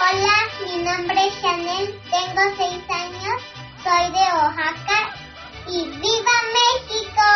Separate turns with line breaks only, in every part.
Hola, mi nombre es Chanel, tengo seis años, soy de Oaxaca y ¡Viva México!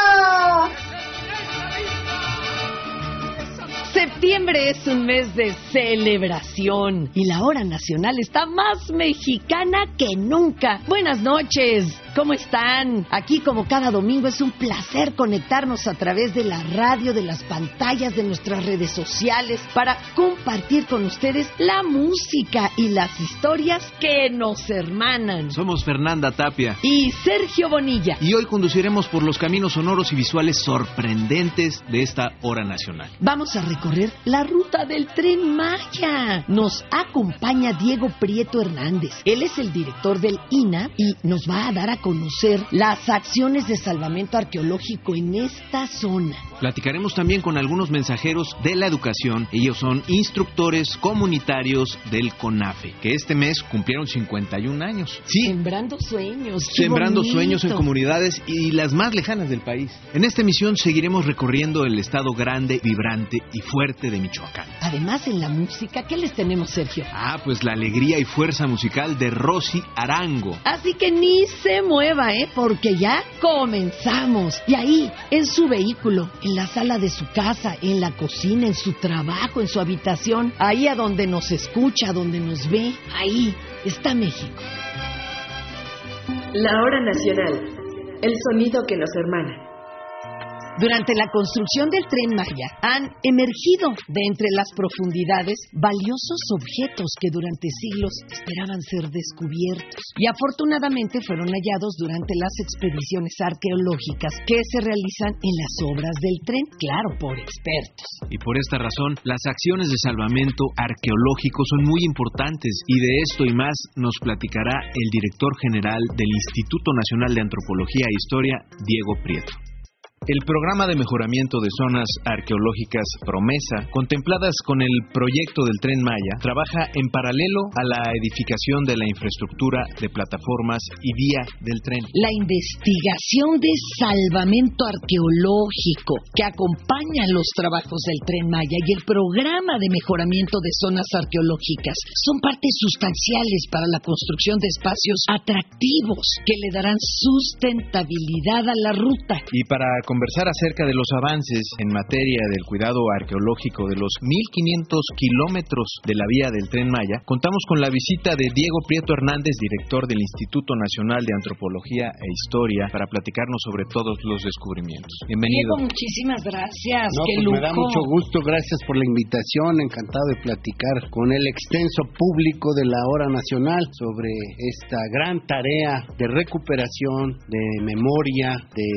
Septiembre es un mes de celebración y la hora nacional está más mexicana que nunca. Buenas noches. ¿Cómo están? Aquí como cada domingo es un placer conectarnos a través de la radio, de las pantallas, de nuestras redes sociales para compartir con ustedes la música y las historias que nos hermanan.
Somos Fernanda Tapia
y Sergio Bonilla.
Y hoy conduciremos por los caminos sonoros y visuales sorprendentes de esta hora nacional.
Vamos a recorrer la ruta del tren Maya. Nos acompaña Diego Prieto Hernández. Él es el director del INA y nos va a dar a conocer las acciones de salvamento arqueológico en esta zona.
Platicaremos también con algunos mensajeros de la educación. Ellos son instructores comunitarios del CONAFE, que este mes cumplieron 51 años.
Sí. Sembrando sueños.
Sembrando sueños en comunidades y las más lejanas del país. En esta emisión seguiremos recorriendo el estado grande, vibrante y fuerte de Michoacán.
Además, en la música, ¿qué les tenemos, Sergio?
Ah, pues la alegría y fuerza musical de Rosy Arango.
Así que ni se mueva, ¿eh? Porque ya comenzamos. Y ahí, en su vehículo, en la sala de su casa, en la cocina, en su trabajo, en su habitación, ahí a donde nos escucha, donde nos ve, ahí está México.
La hora nacional. El sonido que nos hermana.
Durante la construcción del tren Maya han emergido de entre las profundidades valiosos objetos que durante siglos esperaban ser descubiertos y afortunadamente fueron hallados durante las expediciones arqueológicas que se realizan en las obras del tren, claro, por expertos.
Y por esta razón, las acciones de salvamento arqueológico son muy importantes y de esto y más nos platicará el director general del Instituto Nacional de Antropología e Historia, Diego Prieto. El programa de mejoramiento de zonas arqueológicas Promesa, contempladas con el proyecto del tren Maya, trabaja en paralelo a la edificación de la infraestructura de plataformas y vía del tren.
La investigación de salvamento arqueológico que acompaña los trabajos del tren Maya y el programa de mejoramiento de zonas arqueológicas son partes sustanciales para la construcción de espacios atractivos que le darán sustentabilidad a la ruta.
Y para conversar acerca de los avances en materia del cuidado arqueológico de los 1.500 kilómetros de la vía del tren Maya, contamos con la visita de Diego Prieto Hernández, director del Instituto Nacional de Antropología e Historia, para platicarnos sobre todos los descubrimientos. Bienvenido.
Diego, muchísimas gracias.
No,
Qué
pues
lujo.
me da mucho gusto, gracias por la invitación, encantado de platicar con el extenso público de la Hora Nacional sobre esta gran tarea de recuperación, de memoria, de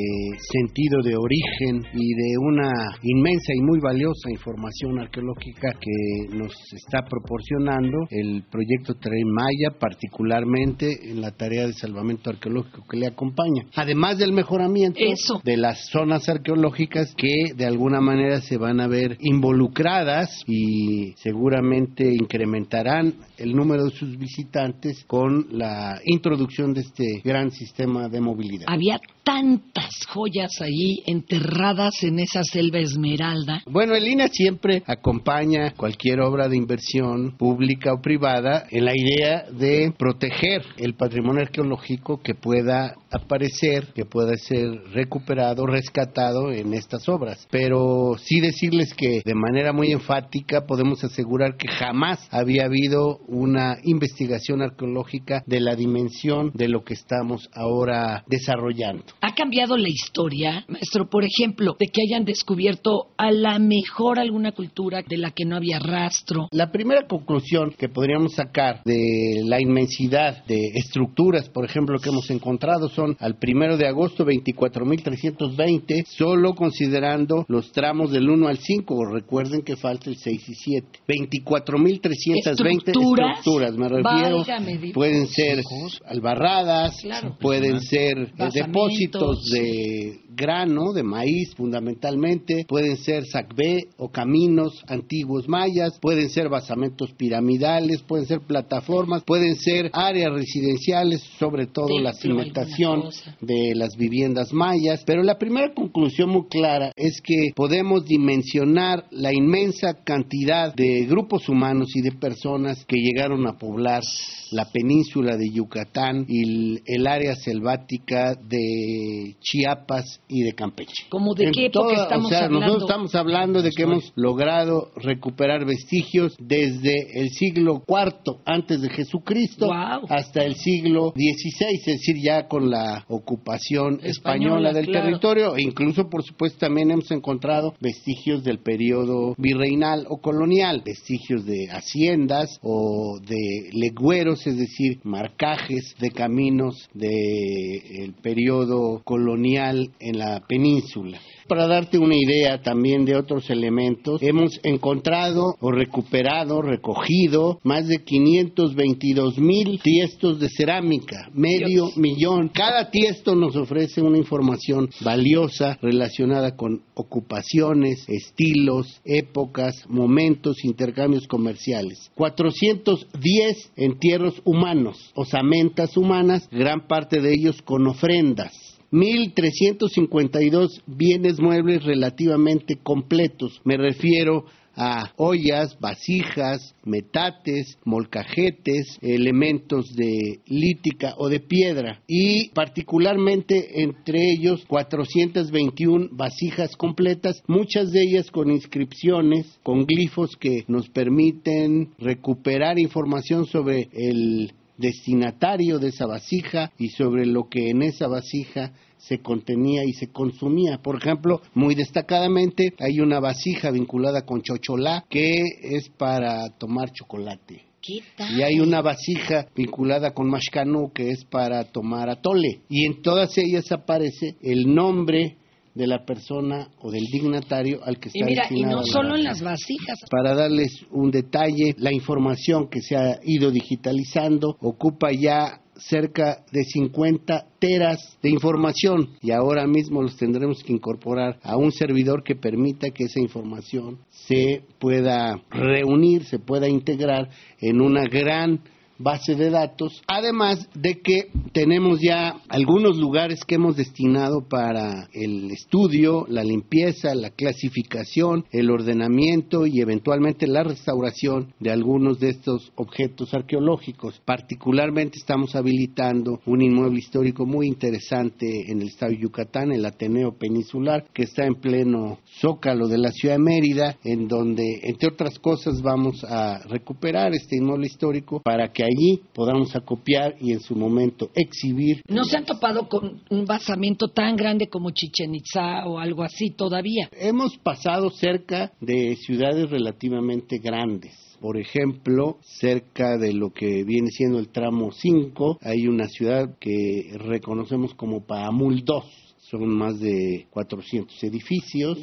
sentido de origen y de una inmensa y muy valiosa información arqueológica que nos está proporcionando el proyecto Tren Maya, particularmente en la tarea de salvamento arqueológico que le acompaña. Además del mejoramiento
Eso.
de las zonas arqueológicas que de alguna manera se van a ver involucradas y seguramente incrementarán el número de sus visitantes con la introducción de este gran sistema de movilidad.
Había tantas joyas ahí enterradas en esa selva esmeralda.
Bueno, el INA siempre acompaña cualquier obra de inversión pública o privada en la idea de proteger el patrimonio arqueológico que pueda aparecer, que pueda ser recuperado, rescatado en estas obras. Pero sí decirles que de manera muy enfática podemos asegurar que jamás había habido una investigación arqueológica de la dimensión de lo que estamos ahora desarrollando.
¿Ha cambiado la historia, maestro, por ejemplo, de que hayan descubierto a la mejor alguna cultura de la que no había rastro?
La primera conclusión que podríamos sacar de la inmensidad de estructuras, por ejemplo, que hemos encontrado son al primero de agosto 24.320, solo considerando los tramos del 1 al 5. Recuerden que falta el 6 y 7. 24.320
¿Estructuras?
estructuras, me refiero.
Válgame.
Pueden ser albarradas,
Claro.
pueden ser eh, depósitos de, grano, de maíz fundamentalmente, pueden ser sacbé o caminos antiguos mayas, pueden ser basamentos piramidales, pueden ser plataformas, pueden ser áreas residenciales, sobre todo la cimentación de las viviendas mayas. Pero la primera conclusión muy clara es que podemos dimensionar la inmensa cantidad de grupos humanos y de personas que llegaron a poblar la península de Yucatán y el, área selvática de Chiapas y de Campeche.
¿Cómo de qué época estamos hablando?
Nosotros estamos hablando de que hemos logrado recuperar vestigios desde el siglo IV antes de Jesucristo hasta el siglo XVI, es decir, ya con la ocupación española, del territorio e incluso, por supuesto, también hemos encontrado vestigios del periodo virreinal o colonial, vestigios de haciendas o de legüeros, es decir, marcajes de caminos del periodo colonial en la península. Para darte una idea también de otros elementos, hemos encontrado o recuperado, recogido más de 522 mil tiestos de cerámica, medio millón. Cada tiesto nos ofrece una información valiosa relacionada con ocupaciones, estilos, épocas, momentos, intercambios comerciales. 410 entierros humanos, osamentas humanas, gran parte de ellos con ofrendas. 1.352 bienes muebles relativamente completos. Me refiero a ollas, vasijas, metates, molcajetes, elementos de lítica o de piedra y particularmente entre ellos 421 vasijas completas, muchas de ellas con inscripciones, con glifos que nos permiten recuperar información sobre el destinatario de esa vasija y sobre lo que en esa vasija se contenía y se consumía. Por ejemplo, muy destacadamente hay una vasija vinculada con chocholá que es para tomar chocolate. Y hay una vasija vinculada con mashkanu que es para tomar atole. Y en todas ellas aparece el nombre de la persona o del dignatario al que está y mira,
Y no solo en las vasijas.
Para darles un detalle, la información que se ha ido digitalizando ocupa ya cerca de 50 teras de información y ahora mismo los tendremos que incorporar a un servidor que permita que esa información se pueda reunir, se pueda integrar en una gran base de datos, además de que tenemos ya algunos lugares que hemos destinado para el estudio, la limpieza, la clasificación, el ordenamiento y eventualmente la restauración de algunos de estos objetos arqueológicos. Particularmente estamos habilitando un inmueble histórico muy interesante en el estado de Yucatán, el Ateneo Peninsular, que está en pleno zócalo de la ciudad de Mérida, en donde, entre otras cosas, vamos a recuperar este inmueble histórico para que allí podamos acopiar y en su momento exhibir.
¿No se han topado con un basamento tan grande como Chichen Itza o algo así todavía?
Hemos pasado cerca de ciudades relativamente grandes. Por ejemplo, cerca de lo que viene siendo el tramo 5, hay una ciudad que reconocemos como Paamul 2 son más de 400 edificios,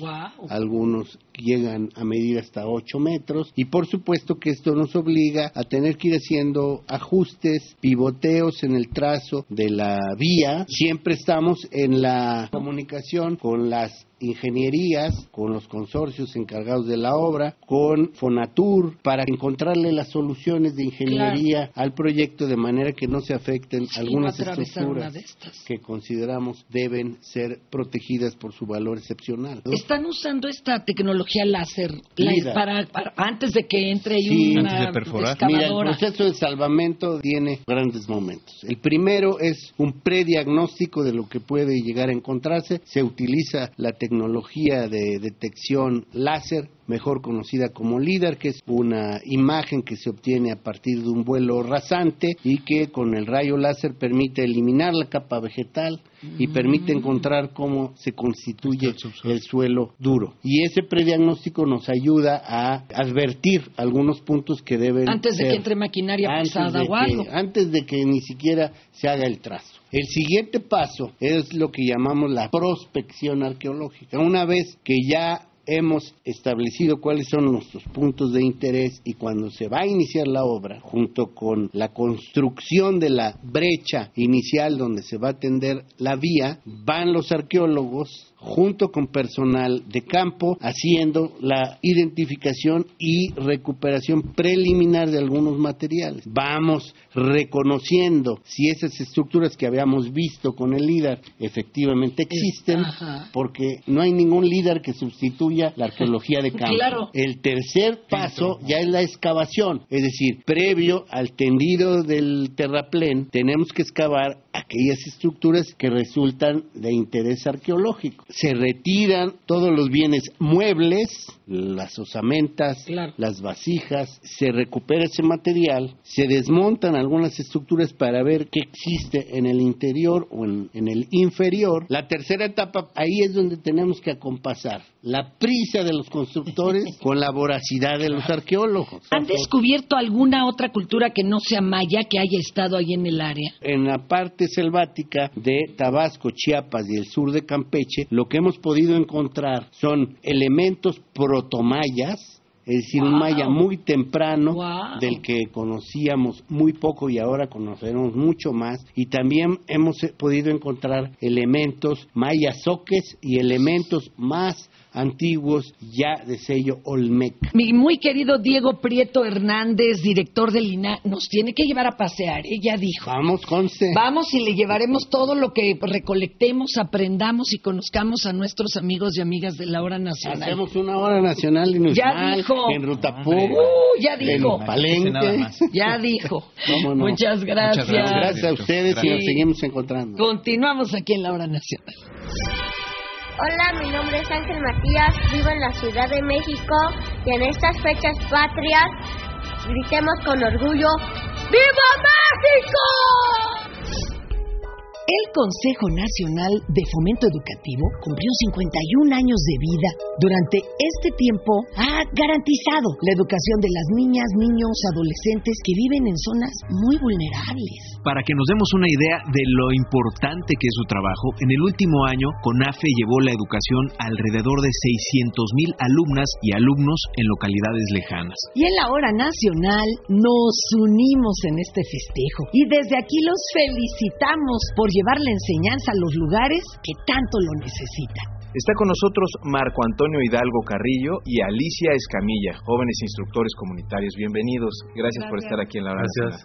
algunos llegan a medir hasta 8 metros y por supuesto que esto nos obliga a tener que ir haciendo ajustes, pivoteos en el trazo de la vía. Siempre estamos en la comunicación con las ingenierías, con los consorcios encargados de la obra, con Fonatur, para encontrarle las soluciones de ingeniería al proyecto de manera que no se afecten algunas estructuras que consideramos deben ser protegidas por su valor excepcional.
Están usando esta tecnología láser para, antes de que entre
una Mira, el proceso de salvamento tiene grandes momentos. El primero es un prediagnóstico de lo que puede llegar a encontrarse. Se utiliza la tecnología tecnología de detección láser mejor conocida como LIDAR, que es una imagen que se obtiene a partir de un vuelo rasante y que con el rayo láser permite eliminar la capa vegetal y permite encontrar cómo se constituye el suelo duro. Y ese prediagnóstico nos ayuda a advertir algunos puntos que deben
antes de que entre maquinaria pesada o algo.
Antes de que ni siquiera se haga el trazo. El siguiente paso es lo que llamamos la prospección arqueológica. Una vez que ya hemos establecido cuáles son nuestros puntos de interés y cuando se va a iniciar la obra, junto con la construcción de la brecha inicial donde se va a atender la vía, van los arqueólogos junto con personal de campo haciendo la identificación y recuperación preliminar de algunos materiales. Vamos reconociendo si esas estructuras que habíamos visto con el LIDAR efectivamente existen, porque no hay ningún LIDAR que sustituya la arqueología de campo. El tercer paso ya es la excavación, es decir, previo al tendido del terraplén, tenemos que excavar aquellas estructuras que resultan de interés arqueológico. Se retiran todos los bienes muebles, las osamentas, las vasijas, se recupera ese material, se desmontan algunas estructuras para ver qué existe en el interior o en, en el inferior. La tercera etapa, ahí es donde tenemos que acompasar la prisa de los constructores con la voracidad de los arqueólogos.
¿Han descubierto alguna otra cultura que no sea maya que haya estado ahí en el área?
En la parte selvática de Tabasco, Chiapas y el sur de Campeche, lo que hemos podido encontrar son elementos protomayas, es decir, un maya muy temprano del que conocíamos muy poco y ahora conocemos mucho más. Y también hemos podido encontrar elementos mayazoques y elementos más antiguos ya de sello Olmeca.
Mi muy querido Diego Prieto Hernández, director del INA, nos tiene que llevar a pasear, ella dijo.
Vamos, conste.
Vamos y le llevaremos todo lo que recolectemos, aprendamos y conozcamos a nuestros amigos y amigas de la hora nacional.
Hacemos una hora nacional y
ya dijo.
en Rutapú,
uh, ya dijo.
en Palenque.
Ya dijo. Muchas gracias.
gracias. a ustedes y nos seguimos encontrando.
Continuamos aquí en la hora nacional.
Hola, mi nombre es Ángel Matías, vivo en la Ciudad de México y en estas fechas patrias gritemos con orgullo ¡Viva México!
El Consejo Nacional de Fomento Educativo cumplió 51 años de vida. Durante este tiempo ha garantizado la educación de las niñas, niños, adolescentes que viven en zonas muy vulnerables.
Para que nos demos una idea de lo importante que es su trabajo, en el último año CONAFE llevó la educación a alrededor de 600 mil alumnas y alumnos en localidades lejanas.
Y en la hora nacional nos unimos en este festejo y desde aquí los felicitamos por llevar la enseñanza a los lugares que tanto lo necesitan.
Está con nosotros Marco Antonio Hidalgo Carrillo y Alicia Escamilla, jóvenes instructores comunitarios. Bienvenidos. Gracias, por estar aquí en la hora.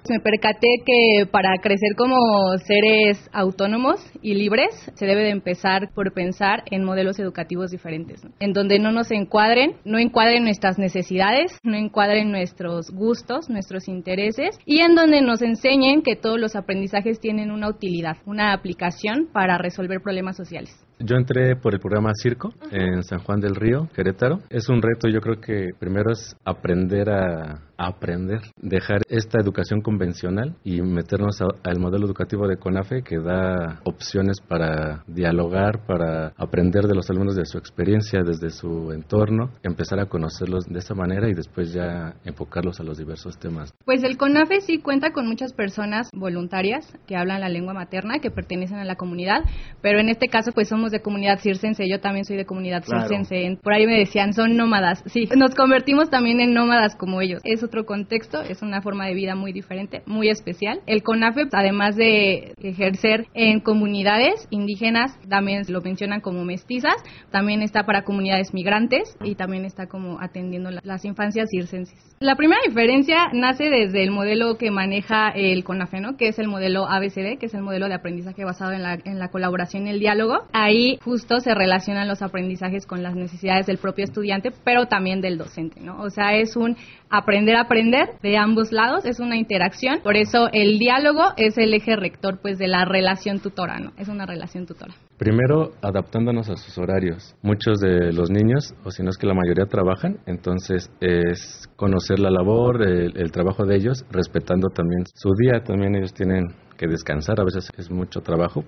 Me percaté que para crecer como seres autónomos y libres se debe de empezar por pensar en modelos educativos diferentes, en donde no nos encuadren, no encuadren nuestras necesidades, no encuadren nuestros gustos, nuestros intereses y en donde nos enseñen que todos los aprendizajes tienen una utilidad, una aplicación para resolver problemas sociales.
Yo entré por el programa Circo en San Juan del Río, Querétaro. Es un reto, yo creo que primero es aprender a, aprender, dejar esta educación convencional y meternos al modelo educativo de CONAFE que da opciones para dialogar, para aprender de los alumnos de su experiencia desde su entorno, empezar a conocerlos de esa manera y después ya enfocarlos a los diversos temas.
Pues el CONAFE sí cuenta con muchas personas voluntarias que hablan la lengua materna, que pertenecen a la comunidad, pero en este caso pues somos de comunidad circense, yo también soy de comunidad circense. Por ahí me decían, son nómadas. Sí, nos convertimos también en nómadas como ellos. Es otro contexto, es una forma de vida muy diferente, muy especial. El CONAFE, además de ejercer en comunidades indígenas, también lo mencionan como mestizas, también está para comunidades migrantes y también está como atendiendo las infancias circenses. La primera diferencia nace desde el modelo que maneja el CONAFE, ¿no? que es el modelo ABCD, que es el modelo de aprendizaje basado en la, en la colaboración y el diálogo. Ahí justo se relacionan los aprendizajes con las necesidades del propio estudiante, pero también del docente, ¿no? O sea, es un aprender a aprender de ambos lados, es una interacción, por eso el diálogo es el eje rector pues de la relación tutora, ¿no? Es una relación tutora.
Primero, adaptándonos a sus horarios. Muchos de los niños, o si no es que la mayoría trabajan, entonces es conocer la labor, el, trabajo de ellos, respetando también su día. También ellos tienen que descansar, a veces es mucho trabajo.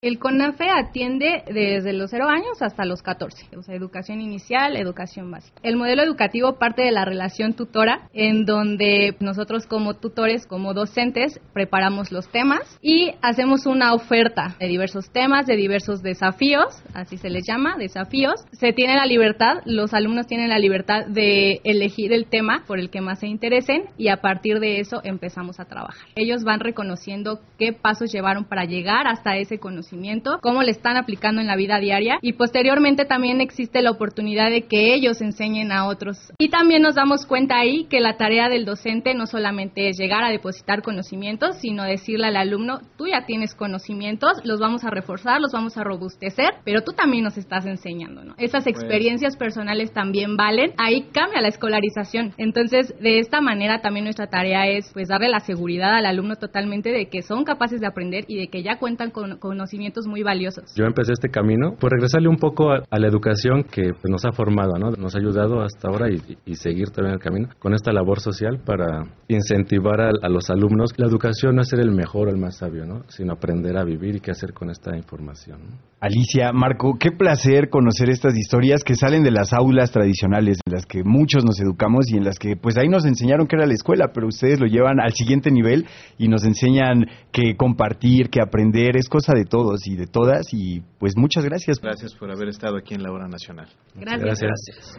El CONAFE atiende desde los 0 años hasta los 14, o sea, educación inicial, educación básica. El modelo educativo parte de la relación tutora, en donde nosotros como tutores, como docentes, preparamos los temas y hacemos una oferta de diversos temas, de diversos desafíos, así se les llama, desafíos. Se tiene la libertad, los alumnos tienen la libertad de elegir el tema por el que más se interesen y a partir de eso empezamos a trabajar. Ellos van reconociendo qué pasos llevaron para llegar hasta ese conocimiento cómo le están aplicando en la vida diaria y posteriormente también existe la oportunidad de que ellos enseñen a otros. Y también nos damos cuenta ahí que la tarea del docente no solamente es llegar a depositar conocimientos, sino decirle al alumno, tú ya tienes conocimientos, los vamos a reforzar, los vamos a robustecer, pero tú también nos estás enseñando, ¿no? Esas pues experiencias personales también valen, ahí cambia la escolarización. Entonces, de esta manera también nuestra tarea es pues darle la seguridad al alumno totalmente de que son capaces de aprender y de que ya cuentan con conocimientos muy valiosos.
Yo empecé este camino por regresarle un poco a, la educación que pues, nos ha formado, ¿no? nos ha ayudado hasta ahora y, seguir también el camino con esta labor social para incentivar a, los alumnos. La educación no es ser el mejor o el más sabio, ¿no? sino aprender a vivir y qué hacer con esta información.
Alicia, Marco, qué placer conocer estas historias que salen de las aulas tradicionales, en las que muchos nos educamos y en las que pues ahí nos enseñaron que era la escuela, pero ustedes lo llevan al siguiente nivel y nos enseñan que compartir, que aprender es cosa de todo y de todas y pues muchas gracias.
Gracias por haber estado aquí en la hora nacional.
Gracias.
gracias.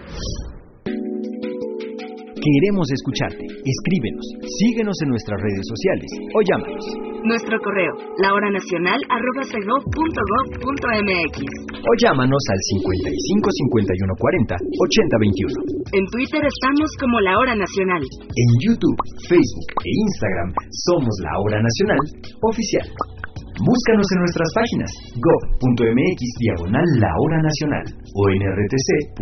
Queremos escucharte. Escríbenos, síguenos en nuestras redes sociales o llámanos.
Nuestro correo, lahoranacional.gov.mx
o llámanos al 55 51 40 80 21.
En Twitter estamos como La Hora Nacional.
En YouTube, Facebook e Instagram somos La Hora Nacional Oficial. Búscanos en nuestras páginas gov.mx diagonal la hora nacional o nrtc.gov.mx.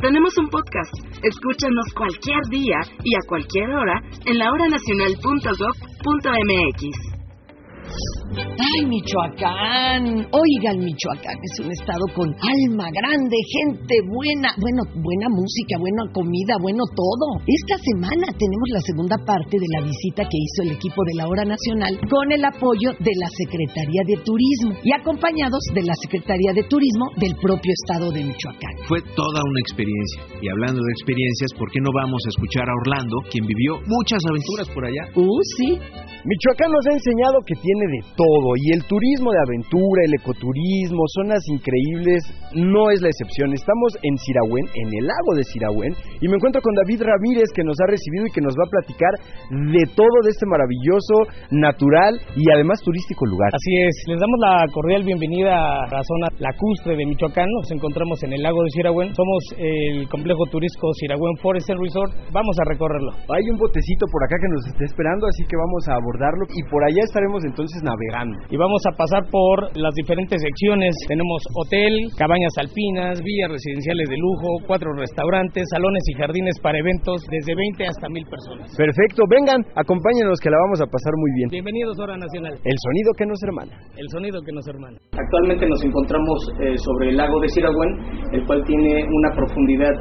Tenemos un podcast. Escúchanos cualquier día y a cualquier hora en lahoranacional.gov.mx.
Ay, Michoacán. Oigan, Michoacán es un estado con alma grande, gente buena, bueno, buena música, buena comida, bueno todo. Esta semana tenemos la segunda parte de la visita que hizo el equipo de la Hora Nacional con el apoyo de la Secretaría de Turismo y acompañados de la Secretaría de Turismo del propio estado de Michoacán.
Fue toda una experiencia. Y hablando de experiencias, ¿por qué no vamos a escuchar a Orlando, quien vivió muchas aventuras por allá?
Uh, sí.
Michoacán nos ha enseñado que tiene de todo y el turismo de aventura, el ecoturismo, zonas increíbles, no es la excepción. Estamos en Sirahuén, en el lago de Sirahuén, y me encuentro con David Ramírez que nos ha recibido y que nos va a platicar de todo de este maravilloso, natural y además turístico lugar.
Así es, les damos la cordial bienvenida a la zona lacustre de Michoacán. Nos encontramos en el lago de Sirahuén. Somos el complejo turístico Sirahuén Forest Resort. Vamos a recorrerlo.
Hay un botecito por acá que nos está esperando, así que vamos a abordarlo y por allá estaremos entonces navegando
y vamos a pasar por las diferentes secciones. Tenemos hotel, cabañas alpinas, villas residenciales de lujo, cuatro restaurantes, salones y jardines para eventos desde 20 hasta 1000 personas.
Perfecto, vengan, acompáñenos que la vamos a pasar muy bien.
Bienvenidos a Hora Nacional.
El sonido que nos hermana.
El sonido que nos hermana. Actualmente nos encontramos eh, sobre el lago de Siragüen, el cual tiene una profundidad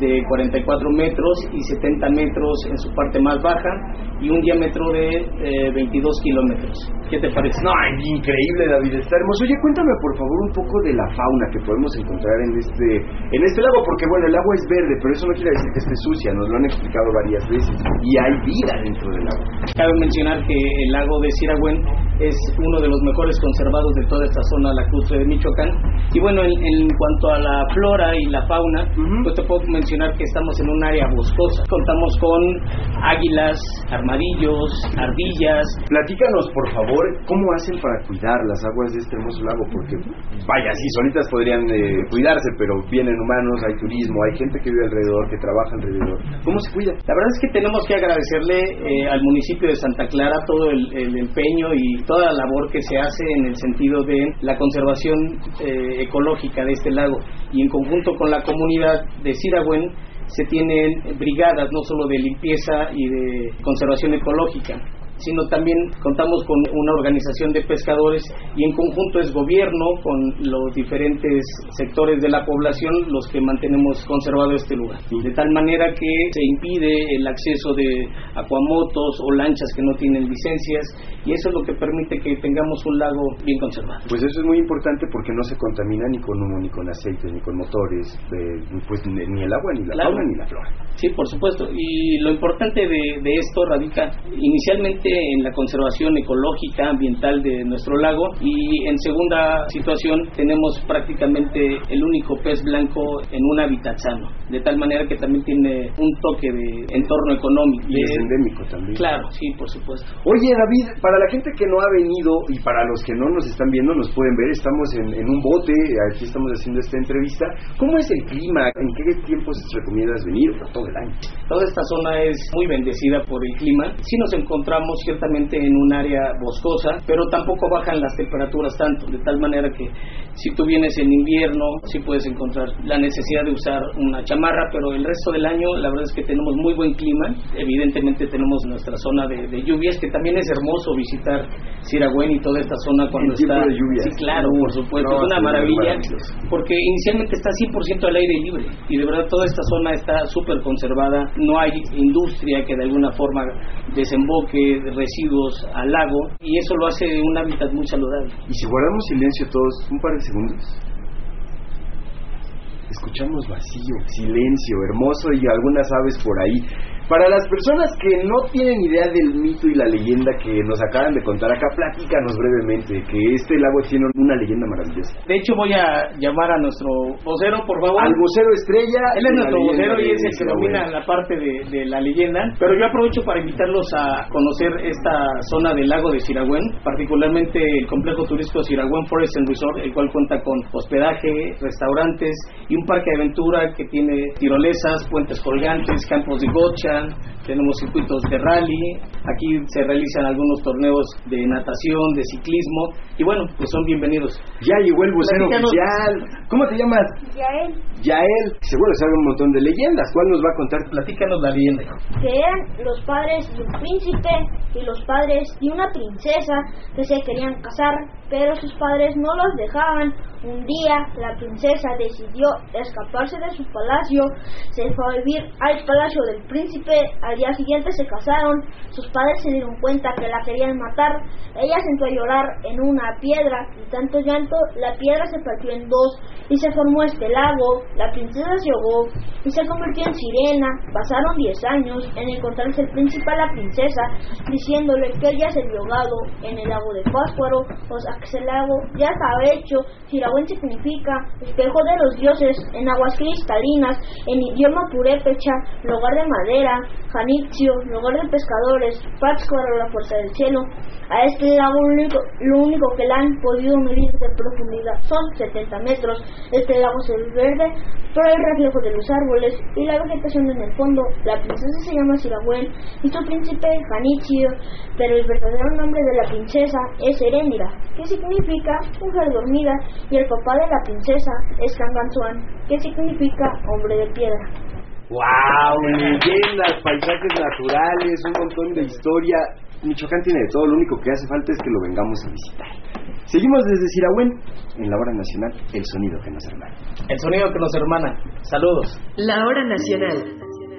de 44 metros y 70 metros en su parte más baja y un diámetro de 22 eh, kilómetros. ¿Qué te parece?
No, increíble David, está hermoso. Oye, cuéntame por favor un poco de la fauna que podemos encontrar en este, en este lago, porque bueno, el agua es verde, pero eso no quiere decir que esté sucia, nos lo han explicado varias veces, y hay vida dentro del lago.
Cabe mencionar que el lago de Siragüen es uno de los mejores conservados de toda esta zona lacustre de Michoacán, y bueno, en, cuanto a la flora y la fauna, pues te puedo mencionar que estamos en un área boscosa. Contamos con águilas, armadillos, ardillas.
Platícanos, por favor, cómo hacen para cuidar las aguas de este hermoso lago, porque vaya, sí, solitas podrían eh, cuidarse, pero vienen humanos, hay turismo, hay gente que vive alrededor, que trabaja alrededor. ¿Cómo se cuida?
La verdad es que tenemos que agradecerle eh, al municipio de Santa Clara todo el, empeño y toda la labor que se hace en el sentido de la conservación eh, ecológica de este lago. Y en conjunto con la comunidad de Siragüen se tienen brigadas no solo de limpieza y de conservación ecológica, sino también contamos con una organización de pescadores y en conjunto es gobierno con los diferentes sectores de la población los que mantenemos conservado este lugar. De tal manera que se impide el acceso de acuamotos o lanchas que no tienen licencias y eso es lo que permite que tengamos un lago bien conservado.
Pues eso es muy importante porque no se contamina ni con humo, ni con aceites, ni con motores, pues ni el agua, ni la fauna, ni la flora.
Sí, por supuesto. Y lo importante de, de esto radica inicialmente en la conservación ecológica, ambiental de nuestro lago y en segunda situación tenemos prácticamente el único pez blanco en un hábitat sano, de tal manera que también tiene un toque de entorno económico.
Y es endémico también.
Claro, sí, por supuesto.
Oye, David, para la gente que no ha venido y para los que no nos están viendo, nos pueden ver, estamos en, en un bote, aquí estamos haciendo esta entrevista. ¿Cómo es el clima? ¿En qué tiempos recomiendas venir? Todo el año.
Toda esta zona es muy bendecida por el clima. Sí nos encontramos ciertamente en un área boscosa, pero tampoco bajan las temperaturas tanto, de tal manera que si tú vienes en invierno, sí puedes encontrar la necesidad de usar una chamarra, pero el resto del año la verdad es que tenemos muy buen clima. Evidentemente tenemos nuestra zona de, de lluvias, que también es hermoso visitar Siragüen y toda esta zona cuando está...
De lluvias.
Sí, claro, por supuesto, es una maravilla, porque inicialmente está 100% al aire libre y de verdad toda esta zona está súper conservada, no hay industria que de alguna forma desemboque residuos al lago y eso lo hace un hábitat muy saludable.
Y si guardamos silencio todos un par de segundos, escuchamos vacío, silencio, hermoso y algunas aves por ahí. Para las personas que no tienen idea del mito y la leyenda que nos acaban de contar acá, platícanos brevemente que este lago tiene una leyenda maravillosa.
De hecho, voy a llamar a nuestro vocero, por favor.
Al vocero estrella.
Él es nuestro vocero y es el que domina la parte de, de, la leyenda. Pero yo aprovecho para invitarlos a conocer esta zona del lago de Siragüen, particularmente el complejo turístico Siragüen Forest and Resort, el cual cuenta con hospedaje, restaurantes y un parque de aventura que tiene tirolesas, puentes colgantes, campos de gocha tenemos circuitos de rally, aquí se realizan algunos torneos de natación, de ciclismo, y bueno, pues son bienvenidos.
Ya llegó el vocero oficial. ¿Cómo te llamas?
Yael.
Yael, seguro sabe un montón de leyendas. ¿Cuál nos va a contar?
Platícanos la leyenda.
Que eran los padres de un príncipe y los padres de una princesa que se querían casar, pero sus padres no los dejaban. Un día la princesa decidió escaparse de su palacio, se fue a vivir al palacio del príncipe, al día siguiente se casaron, sus padres se dieron cuenta que la querían matar, ella se entró a llorar en una piedra y tanto llanto la piedra se partió en dos y se formó este lago, la princesa se ahogó y se convirtió en sirena, pasaron diez años en encontrarse el príncipe a la princesa diciéndole que ella se había ahogado en el lago de Fósforo, o que ese lago ya estaba hecho, Siragüen significa espejo de los dioses en aguas cristalinas, en idioma purépecha, lugar de madera, Janitzio, lugar de pescadores, Pátzcuaro, la fuerza del cielo. A este lago lo único, lo único que le han podido medir de profundidad son 70 metros. Este lago se ve verde por el reflejo de los árboles y la vegetación en el fondo. La princesa se llama Siragüen y su príncipe Janitzio, pero el verdadero nombre de la princesa es Erendira, que significa mujer dormida, y el papá de la princesa es Kanganzuan, que significa hombre de piedra.
¡Wow! Leyendas, paisajes naturales, un montón de historia. Michoacán tiene de todo, lo único que hace falta es que lo vengamos a visitar. Seguimos desde Siragüen, en la hora nacional, el sonido que nos hermana.
El sonido que nos hermana. Saludos.
La hora nacional,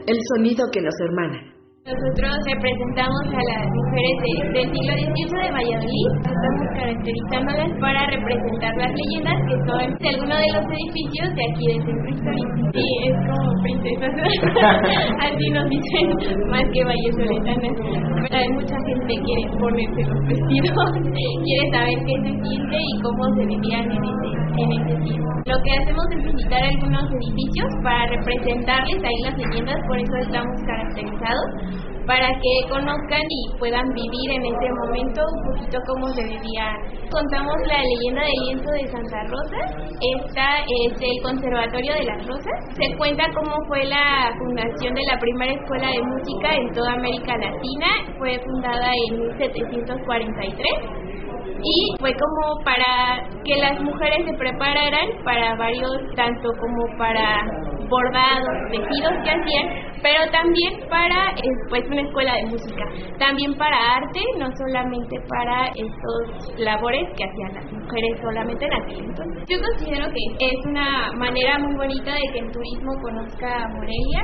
el sonido que nos hermana.
Nosotros representamos a las mujeres de, del siglo XVIII de Valladolid. Estamos caracterizándolas para representar las leyendas que son de algunos de los edificios de aquí del centro histórico. Sí, es como princesas. Así nos dicen, más que vallesoletanas. Pero hay mucha gente que quiere ponerse los vestidos, quiere saber qué se siente y cómo se vivían en ese, en ese tiempo. Lo que hacemos es visitar algunos edificios para representarles ahí las leyendas, por eso estamos caracterizados para que conozcan y puedan vivir en ese momento un poquito cómo se vivía. Contamos la leyenda del lienzo de Santa Rosa. Esta es el Conservatorio de las Rosas. Se cuenta cómo fue la fundación de la primera escuela de música en toda América Latina. Fue fundada en 1743 y fue como para que las mujeres se prepararan para varios, tanto como para bordados, vestidos que hacían pero también para pues una escuela de música, también para arte, no solamente para estos labores que hacían las mujeres solamente en aquel. Yo considero que es una manera muy bonita de que el turismo conozca a Morelia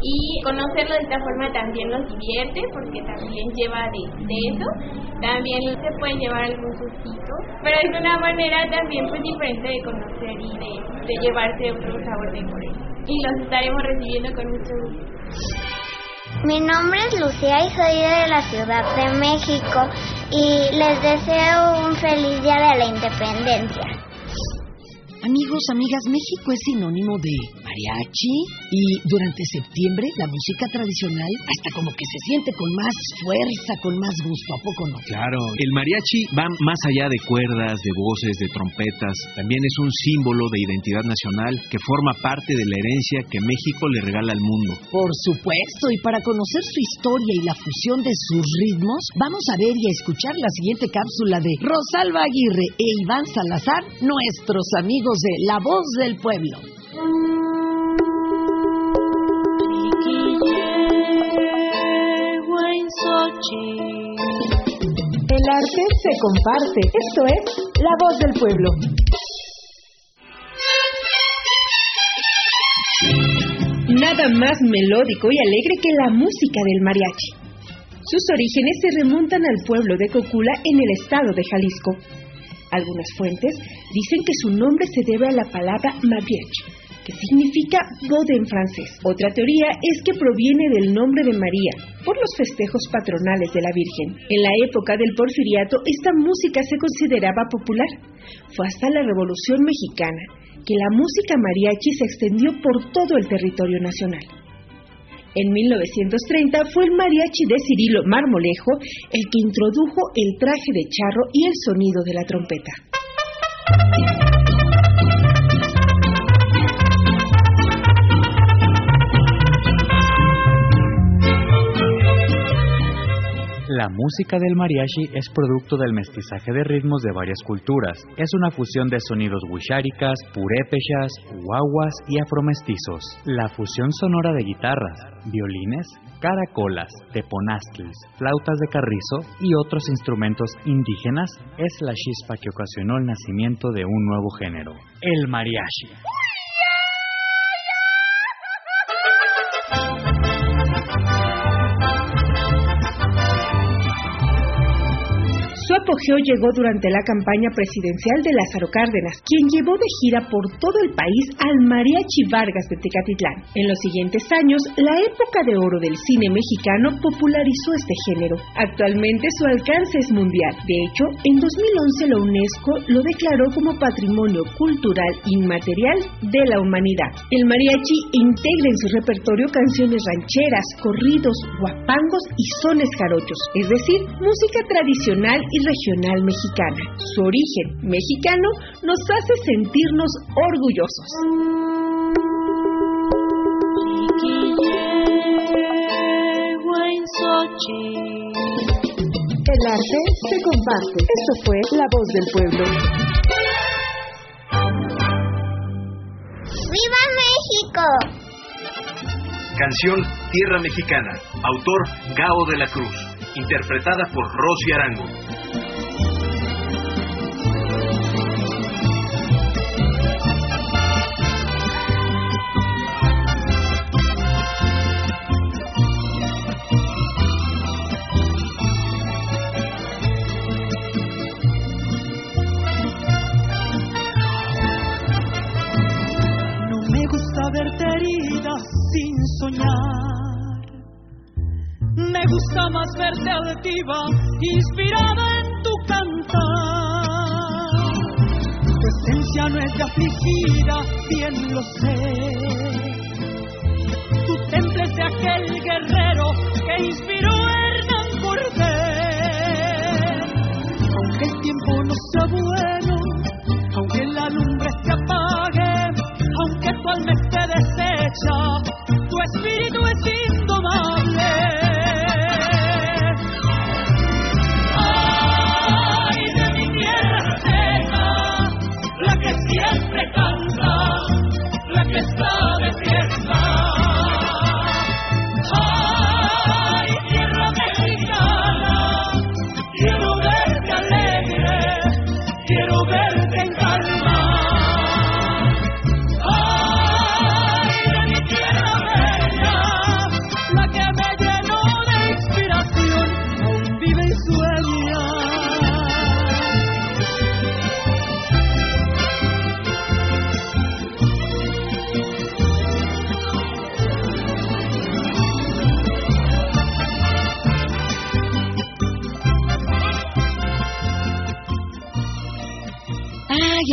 y conocerlo de esta forma también los divierte porque también lleva de, eso. También se puede llevar algún sustito pero es una manera también pues diferente de conocer y de, de llevarse otro sabor de Morelia. Y los estaremos recibiendo con mucho gusto
mi nombre es Lucía y soy de la Ciudad de México y les deseo un feliz día de la independencia.
Amigos, amigas, México es sinónimo de mariachi y durante septiembre la música tradicional hasta como que se siente con más fuerza, con más gusto, ¿a poco no?
Claro, el mariachi va más allá de cuerdas, de voces, de trompetas, también es un símbolo de identidad nacional que forma parte de la herencia que México le regala al mundo.
Por supuesto, y para conocer su historia y la fusión de sus ritmos, vamos a ver y a escuchar la siguiente cápsula de Rosalba Aguirre e Iván Salazar, nuestros amigos de La Voz del Pueblo.
El arte se comparte. Esto es La Voz del Pueblo. Nada más melódico y alegre que la música del mariachi. Sus orígenes se remontan al pueblo de Cocula en el estado de Jalisco. Algunas fuentes dicen que su nombre se debe a la palabra mariage, significa boda en francés. Otra teoría es que proviene del nombre de María, por los festejos patronales de la Virgen. En la época del porfiriato, esta música se consideraba popular. Fue hasta la Revolución Mexicana que la música mariachi se extendió por todo el territorio nacional. En 1930 fue el mariachi de Cirilo Marmolejo el que introdujo el traje de charro y el sonido de la trompeta.
La música del mariachi es producto del mestizaje de ritmos de varias culturas. Es una fusión de sonidos huixáricas, purépechas, guaguas y afromestizos. La fusión sonora de guitarras, violines, caracolas, teponastles, flautas de carrizo y otros instrumentos indígenas es la chispa que ocasionó el nacimiento de un nuevo género, el mariachi.
Apogeo llegó durante la campaña presidencial de Lázaro Cárdenas, quien llevó de gira por todo el país al Mariachi Vargas de Tecatitlán. En los siguientes años, la época de oro del cine mexicano popularizó este género. Actualmente su alcance es mundial. De hecho, en 2011 la UNESCO lo declaró como Patrimonio Cultural Inmaterial de la Humanidad. El mariachi integra en su repertorio canciones rancheras, corridos, guapangos y sones jarochos, es decir, música tradicional y regional mexicana. Su origen mexicano nos hace sentirnos orgullosos. El arte se comparte. Esto fue La Voz del Pueblo.
¡Viva México!
Canción Tierra Mexicana. Autor Gao de la Cruz. Interpretada por Rosy Arango.
Esencia no es de afligida, bien lo sé. Tu temple es de aquel guerrero que inspiró Hernán Cortés. Aunque el tiempo no sea bueno, aunque la lumbre se apague, aunque tu alma esté deshecha, tu espíritu es indomable.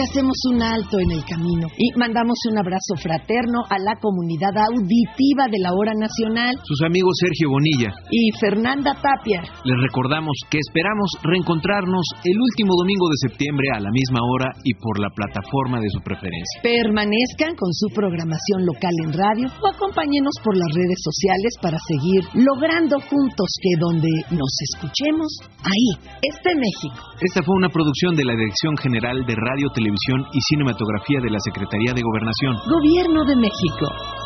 Hacemos un alto en el camino y mandamos un abrazo fraterno a la comunidad auditiva de la Hora Nacional.
Sus amigos Sergio Bonilla
y Fernanda Tapia.
Les recordamos que esperamos reencontrarnos el último domingo de septiembre a la misma hora y por la plataforma de su preferencia.
Permanezcan con su programación local en radio o acompáñenos por las redes sociales para seguir logrando juntos que donde nos escuchemos, ahí esté México.
Esta fue una producción de la Dirección General de Radio, Y Cinematografía de la Secretaría de Gobernación.
Gobierno de México.